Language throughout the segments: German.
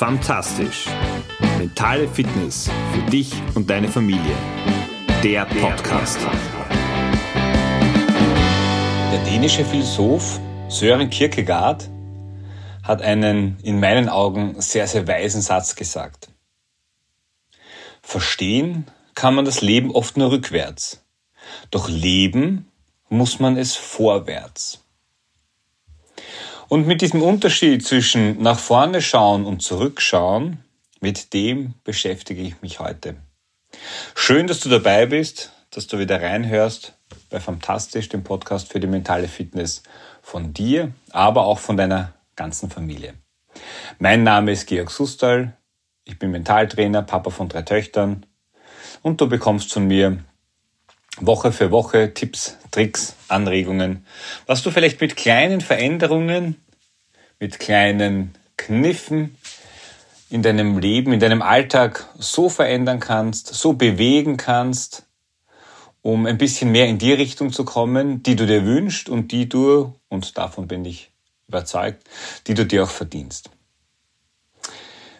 Fantastisch. Mentale Fitness für dich und deine Familie. Der Podcast. Der dänische Philosoph Søren Kierkegaard hat einen in meinen Augen sehr, sehr weisen Satz gesagt. Verstehen kann man das Leben oft nur rückwärts, doch leben muss man es vorwärts. Und mit diesem Unterschied zwischen nach vorne schauen und zurückschauen, mit dem beschäftige ich mich heute. Schön, dass du dabei bist, dass du wieder reinhörst bei Fantastisch, dem Podcast für die mentale Fitness von dir, aber auch von deiner ganzen Familie. Mein Name ist Georg Sustal, ich bin Mentaltrainer, Papa von drei Töchtern und du bekommst von mir Woche für Woche Tipps, Tricks, Anregungen, was du vielleicht mit kleinen Veränderungen, mit kleinen Kniffen in deinem Leben, in deinem Alltag so verändern kannst, so bewegen kannst, um ein bisschen mehr in die Richtung zu kommen, die du dir wünschst und die du, und davon bin ich überzeugt, die du dir auch verdienst.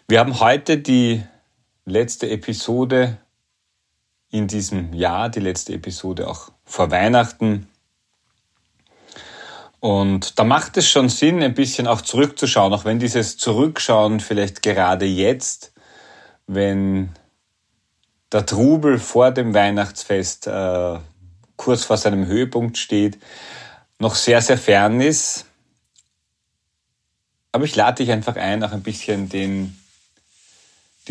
Wir haben heute die letzte Episode in diesem Jahr, die letzte Episode auch vor Weihnachten. Und da macht es schon Sinn, ein bisschen auch zurückzuschauen, auch wenn dieses Zurückschauen vielleicht gerade jetzt, wenn der Trubel vor dem Weihnachtsfest äh, kurz vor seinem Höhepunkt steht, noch sehr, sehr fern ist. Aber ich lade dich einfach ein, auch ein bisschen den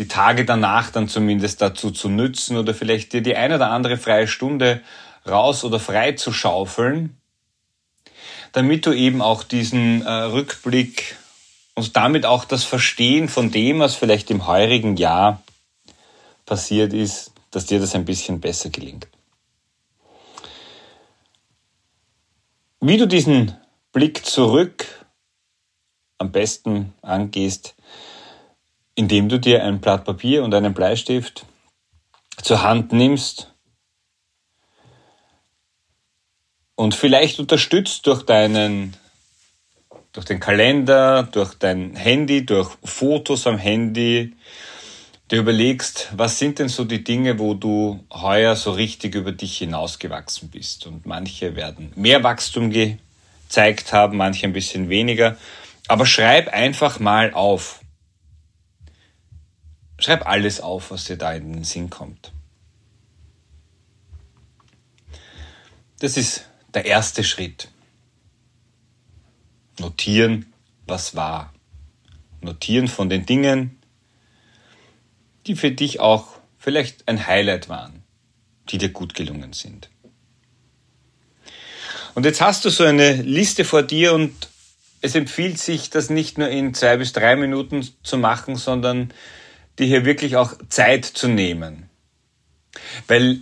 die Tage danach dann zumindest dazu zu nützen oder vielleicht dir die eine oder andere freie Stunde raus oder frei zu schaufeln, damit du eben auch diesen äh, Rückblick und damit auch das Verstehen von dem, was vielleicht im heurigen Jahr passiert ist, dass dir das ein bisschen besser gelingt. Wie du diesen Blick zurück am besten angehst, indem du dir ein Blatt Papier und einen Bleistift zur Hand nimmst und vielleicht unterstützt durch deinen durch den Kalender, durch dein Handy, durch Fotos am Handy, dir überlegst, was sind denn so die Dinge, wo du heuer so richtig über dich hinausgewachsen bist. Und manche werden mehr Wachstum gezeigt haben, manche ein bisschen weniger. Aber schreib einfach mal auf. Schreib alles auf, was dir da in den Sinn kommt. Das ist der erste Schritt. Notieren, was war. Notieren von den Dingen, die für dich auch vielleicht ein Highlight waren, die dir gut gelungen sind. Und jetzt hast du so eine Liste vor dir und es empfiehlt sich, das nicht nur in zwei bis drei Minuten zu machen, sondern dir hier wirklich auch Zeit zu nehmen. Weil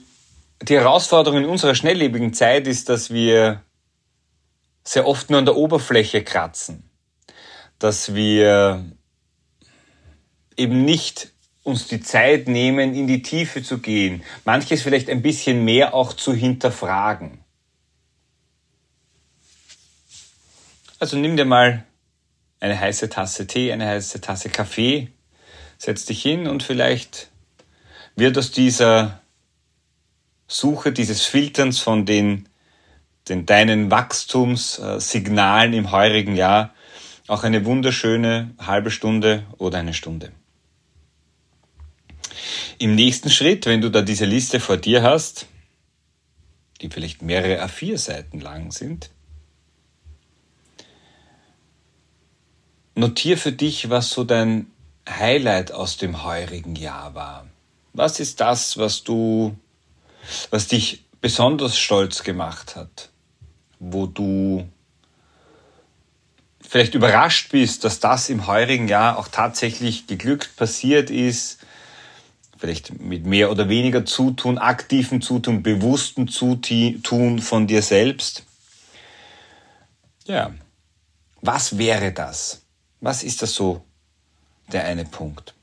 die Herausforderung in unserer schnelllebigen Zeit ist, dass wir sehr oft nur an der Oberfläche kratzen. Dass wir eben nicht uns die Zeit nehmen, in die Tiefe zu gehen, manches vielleicht ein bisschen mehr auch zu hinterfragen. Also nimm dir mal eine heiße Tasse Tee, eine heiße Tasse Kaffee setz dich hin und vielleicht wird aus dieser Suche, dieses Filterns von den, den deinen Wachstumssignalen im heurigen Jahr auch eine wunderschöne halbe Stunde oder eine Stunde. Im nächsten Schritt, wenn du da diese Liste vor dir hast, die vielleicht mehrere A4-Seiten lang sind, notier für dich, was so dein Highlight aus dem heurigen Jahr war? Was ist das, was du, was dich besonders stolz gemacht hat? Wo du vielleicht überrascht bist, dass das im heurigen Jahr auch tatsächlich geglückt passiert ist, vielleicht mit mehr oder weniger Zutun, aktiven Zutun, bewussten Zutun von dir selbst. Ja, was wäre das? Was ist das so der eine Punkt.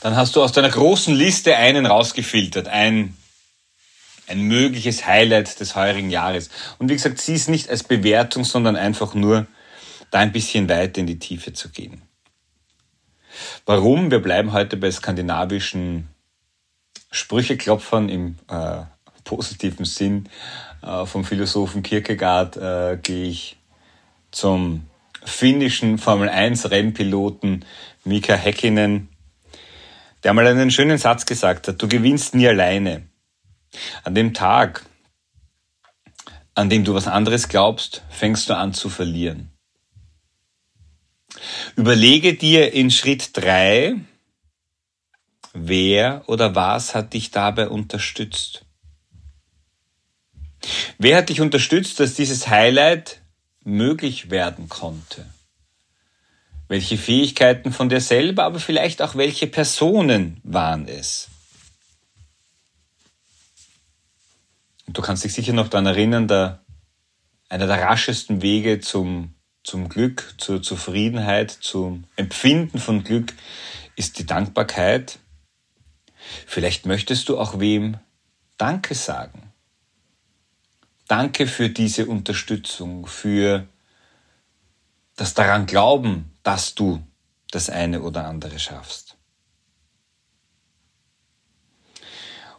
Dann hast du aus deiner großen Liste einen rausgefiltert, ein, ein mögliches Highlight des heurigen Jahres. Und wie gesagt, sieh es nicht als Bewertung, sondern einfach nur da ein bisschen weiter in die Tiefe zu gehen. Warum? Wir bleiben heute bei skandinavischen Sprücheklopfern im äh, positiven Sinn. Äh, vom Philosophen Kierkegaard äh, gehe ich zum finnischen Formel 1 Rennpiloten Mika Häkkinen, der mal einen schönen Satz gesagt hat, du gewinnst nie alleine. An dem Tag, an dem du was anderes glaubst, fängst du an zu verlieren. Überlege dir in Schritt drei, wer oder was hat dich dabei unterstützt? Wer hat dich unterstützt, dass dieses Highlight möglich werden konnte? Welche Fähigkeiten von dir selber, aber vielleicht auch welche Personen waren es? Und du kannst dich sicher noch daran erinnern, der, einer der raschesten Wege zum, zum Glück, zur Zufriedenheit, zum Empfinden von Glück ist die Dankbarkeit. Vielleicht möchtest du auch wem Danke sagen. Danke für diese Unterstützung, für das daran glauben, dass du das eine oder andere schaffst.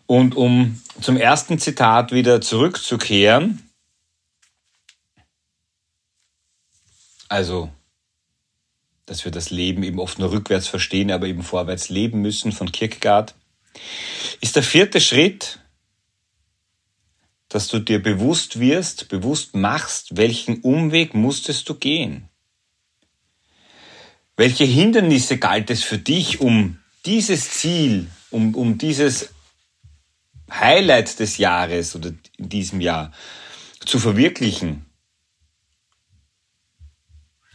Und um zum ersten Zitat wieder zurückzukehren, also, dass wir das Leben eben oft nur rückwärts verstehen, aber eben vorwärts leben müssen von Kierkegaard, ist der vierte Schritt, dass du dir bewusst wirst, bewusst machst, welchen Umweg musstest du gehen. Welche Hindernisse galt es für dich, um dieses Ziel, um, um dieses Highlight des Jahres oder in diesem Jahr zu verwirklichen,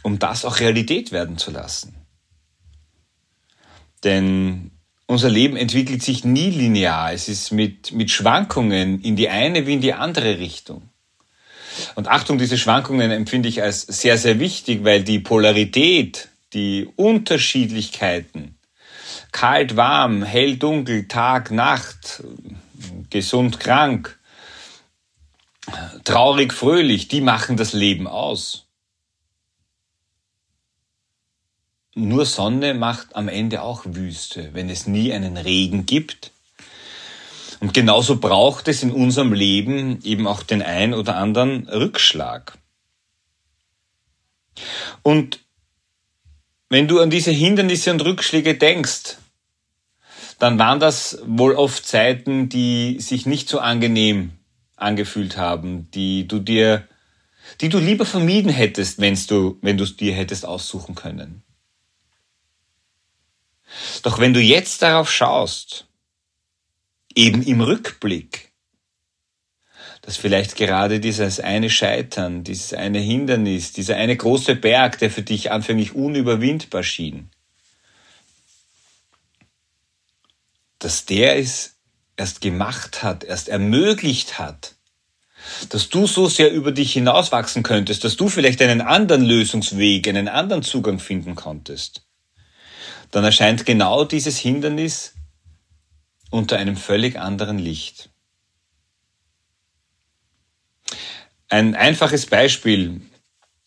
um das auch Realität werden zu lassen? Denn unser Leben entwickelt sich nie linear. Es ist mit, mit Schwankungen in die eine wie in die andere Richtung. Und Achtung, diese Schwankungen empfinde ich als sehr, sehr wichtig, weil die Polarität die Unterschiedlichkeiten, kalt, warm, hell, dunkel, Tag, Nacht, gesund, krank, traurig, fröhlich, die machen das Leben aus. Nur Sonne macht am Ende auch Wüste, wenn es nie einen Regen gibt. Und genauso braucht es in unserem Leben eben auch den ein oder anderen Rückschlag. Und wenn du an diese Hindernisse und Rückschläge denkst, dann waren das wohl oft Zeiten, die sich nicht so angenehm angefühlt haben, die du dir, die du lieber vermieden hättest, wenn's du, wenn du es dir hättest aussuchen können. Doch wenn du jetzt darauf schaust, eben im Rückblick, dass vielleicht gerade dieses eine Scheitern, dieses eine Hindernis, dieser eine große Berg, der für dich anfänglich unüberwindbar schien, dass der es erst gemacht hat, erst ermöglicht hat, dass du so sehr über dich hinauswachsen könntest, dass du vielleicht einen anderen Lösungsweg, einen anderen Zugang finden konntest, dann erscheint genau dieses Hindernis unter einem völlig anderen Licht. Ein einfaches Beispiel,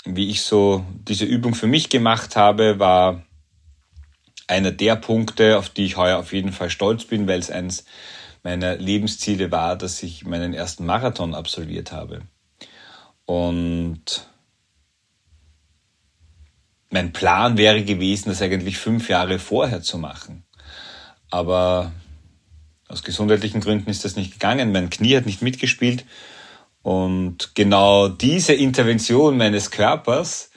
wie ich so diese Übung für mich gemacht habe, war einer der Punkte, auf die ich heuer auf jeden Fall stolz bin, weil es eines meiner Lebensziele war, dass ich meinen ersten Marathon absolviert habe. Und mein Plan wäre gewesen, das eigentlich fünf Jahre vorher zu machen. Aber aus gesundheitlichen Gründen ist das nicht gegangen. Mein Knie hat nicht mitgespielt und genau diese Intervention meines Körpers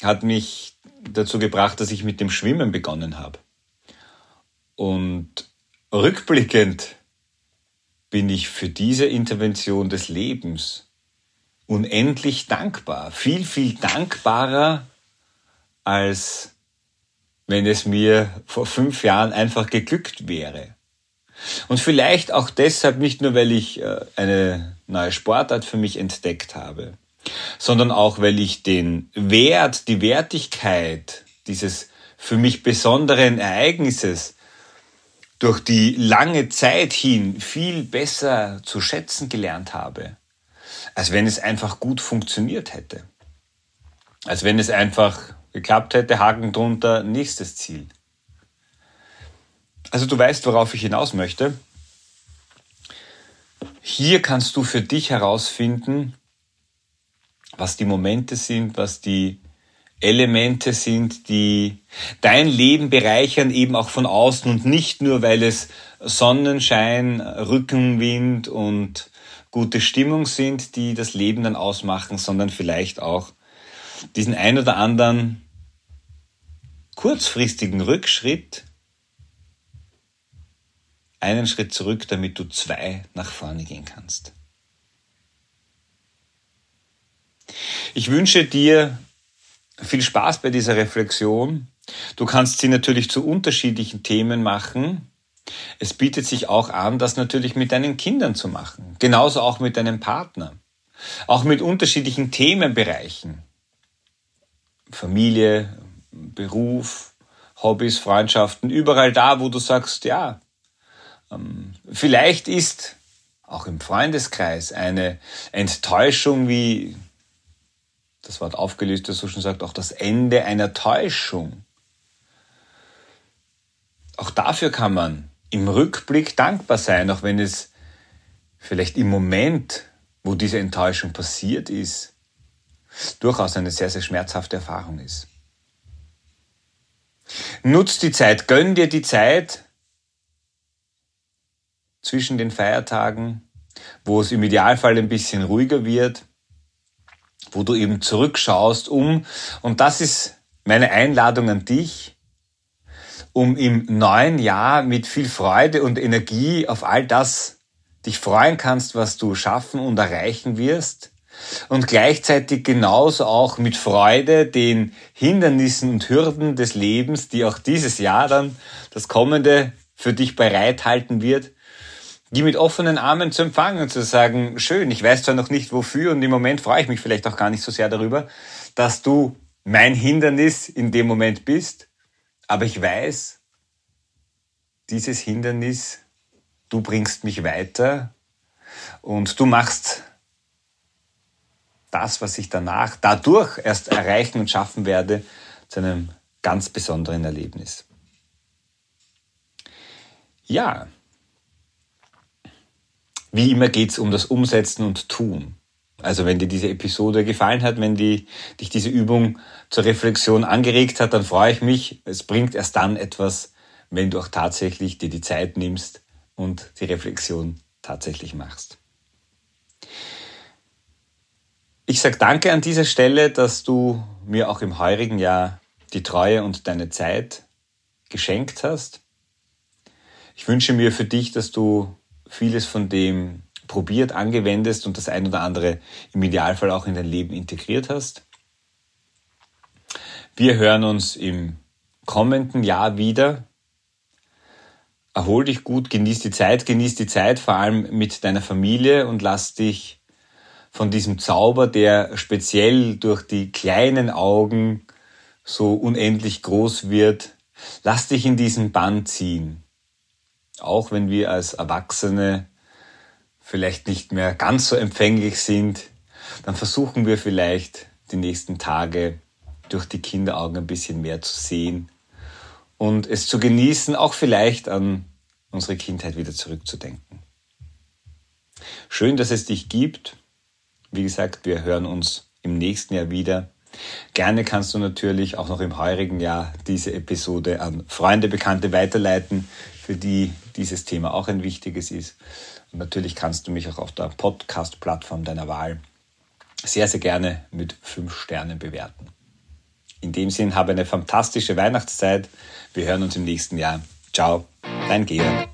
hat mich dazu gebracht, dass ich mit dem Schwimmen begonnen habe. Und rückblickend bin ich für diese Intervention des Lebens unendlich dankbar. Viel, viel dankbarer, als wenn es mir vor fünf Jahren einfach geglückt wäre. Und vielleicht auch deshalb nicht nur, weil ich äh, eine neue Sportart für mich entdeckt habe, sondern auch, weil ich den Wert, die Wertigkeit dieses für mich besonderen Ereignisses durch die lange Zeit hin viel besser zu schätzen gelernt habe, als wenn es einfach gut funktioniert hätte. Als wenn es einfach geklappt hätte, Haken drunter, nächstes Ziel. Also du weißt, worauf ich hinaus möchte. Hier kannst du für dich herausfinden, was die Momente sind, was die Elemente sind, die dein Leben bereichern, eben auch von außen und nicht nur, weil es Sonnenschein, Rückenwind und gute Stimmung sind, die das Leben dann ausmachen, sondern vielleicht auch diesen ein oder anderen kurzfristigen Rückschritt, einen Schritt zurück, damit du zwei nach vorne gehen kannst. Ich wünsche dir viel Spaß bei dieser Reflexion. Du kannst sie natürlich zu unterschiedlichen Themen machen. Es bietet sich auch an, das natürlich mit deinen Kindern zu machen. Genauso auch mit deinem Partner. Auch mit unterschiedlichen Themenbereichen. Familie, Beruf, Hobbys, Freundschaften, überall da, wo du sagst, ja, ähm, vielleicht ist auch im Freundeskreis eine Enttäuschung, wie das Wort aufgelöst so schon sagt, auch das Ende einer Täuschung. Auch dafür kann man im Rückblick dankbar sein, auch wenn es vielleicht im Moment, wo diese Enttäuschung passiert ist, durchaus eine sehr, sehr schmerzhafte Erfahrung ist. Nutz die Zeit, gönn dir die Zeit zwischen den Feiertagen, wo es im Idealfall ein bisschen ruhiger wird, wo du eben zurückschaust, um, und das ist meine Einladung an dich, um im neuen Jahr mit viel Freude und Energie auf all das dich freuen kannst, was du schaffen und erreichen wirst und gleichzeitig genauso auch mit Freude den Hindernissen und Hürden des Lebens, die auch dieses Jahr dann das kommende für dich bereithalten wird, die mit offenen Armen zu empfangen und zu sagen, schön, ich weiß zwar noch nicht wofür und im Moment freue ich mich vielleicht auch gar nicht so sehr darüber, dass du mein Hindernis in dem Moment bist, aber ich weiß, dieses Hindernis, du bringst mich weiter und du machst das, was ich danach dadurch erst erreichen und schaffen werde, zu einem ganz besonderen Erlebnis. Ja, wie immer geht's um das Umsetzen und Tun. Also wenn dir diese Episode gefallen hat, wenn die, dich diese Übung zur Reflexion angeregt hat, dann freue ich mich. Es bringt erst dann etwas, wenn du auch tatsächlich dir die Zeit nimmst und die Reflexion tatsächlich machst. Ich sage danke an dieser Stelle, dass du mir auch im heurigen Jahr die Treue und deine Zeit geschenkt hast. Ich wünsche mir für dich, dass du vieles von dem probiert, angewendest und das ein oder andere im Idealfall auch in dein Leben integriert hast. Wir hören uns im kommenden Jahr wieder. Erhol dich gut, genieß die Zeit, genieß die Zeit vor allem mit deiner Familie und lass dich von diesem Zauber, der speziell durch die kleinen Augen so unendlich groß wird, lass dich in diesen Bann ziehen auch wenn wir als Erwachsene vielleicht nicht mehr ganz so empfänglich sind, dann versuchen wir vielleicht die nächsten Tage durch die Kinderaugen ein bisschen mehr zu sehen und es zu genießen, auch vielleicht an unsere Kindheit wieder zurückzudenken. Schön, dass es dich gibt. Wie gesagt, wir hören uns im nächsten Jahr wieder. Gerne kannst du natürlich auch noch im heurigen Jahr diese Episode an Freunde, Bekannte weiterleiten, für die dieses Thema auch ein wichtiges ist. Und natürlich kannst du mich auch auf der Podcast-Plattform deiner Wahl sehr, sehr gerne mit fünf Sternen bewerten. In dem Sinn, habe eine fantastische Weihnachtszeit. Wir hören uns im nächsten Jahr. Ciao, dein Georg.